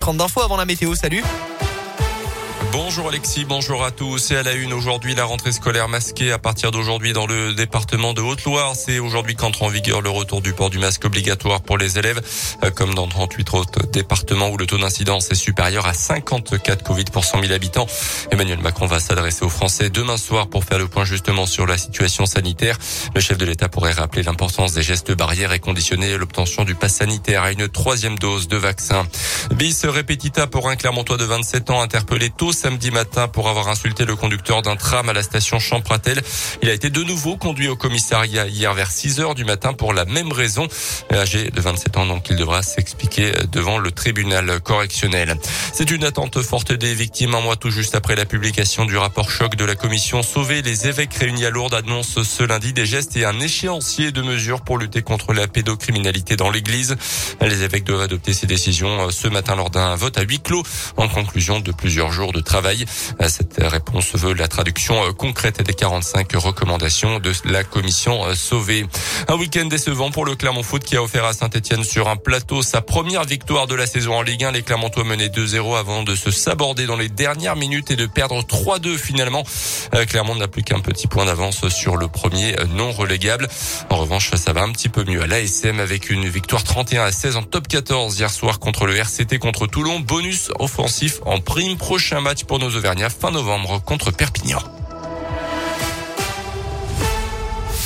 30 d'infos avant la météo, salut Bonjour Alexis, bonjour à tous. Et à la une aujourd'hui, la rentrée scolaire masquée à partir d'aujourd'hui dans le département de Haute-Loire. C'est aujourd'hui qu'entre en vigueur le retour du port du masque obligatoire pour les élèves, euh, comme dans 38 autres départements où le taux d'incidence est supérieur à 54 Covid pour 100 000 habitants. Emmanuel Macron va s'adresser aux Français demain soir pour faire le point justement sur la situation sanitaire. Le chef de l'État pourrait rappeler l'importance des gestes barrières et conditionner l'obtention du pass sanitaire à une troisième dose de vaccin. Bis repetita pour un Clermontois de 27 ans interpellé tôt samedi matin pour avoir insulté le conducteur d'un tram à la station Champratel. Il a été de nouveau conduit au commissariat hier vers 6 heures du matin pour la même raison. Âgé de 27 ans, donc il devra s'expliquer devant le tribunal correctionnel. C'est une attente forte des victimes un mois tout juste après la publication du rapport choc de la commission Sauver les évêques réunis à Lourdes annoncent ce lundi des gestes et un échéancier de mesures pour lutter contre la pédocriminalité dans l'église. Les évêques doivent adopter ces décisions ce matin lors d'un vote à huis clos en conclusion de plusieurs jours de travail. Cette réponse veut la traduction euh, concrète des 45 recommandations de la commission euh, Sauvé. Un week-end décevant pour le Clermont Foot qui a offert à Saint-Etienne sur un plateau sa première victoire de la saison en Ligue 1. Les Clermontois menaient 2-0 avant de se saborder dans les dernières minutes et de perdre 3-2 finalement. Euh, Clermont n'a plus qu'un petit point d'avance sur le premier non relégable. En revanche, ça va un petit peu mieux à l'ASM avec une victoire 31 à 16 en top 14 hier soir contre le RCT contre Toulon. Bonus offensif en prime. Prochain pour nos Auvergnats fin novembre contre Perpignan.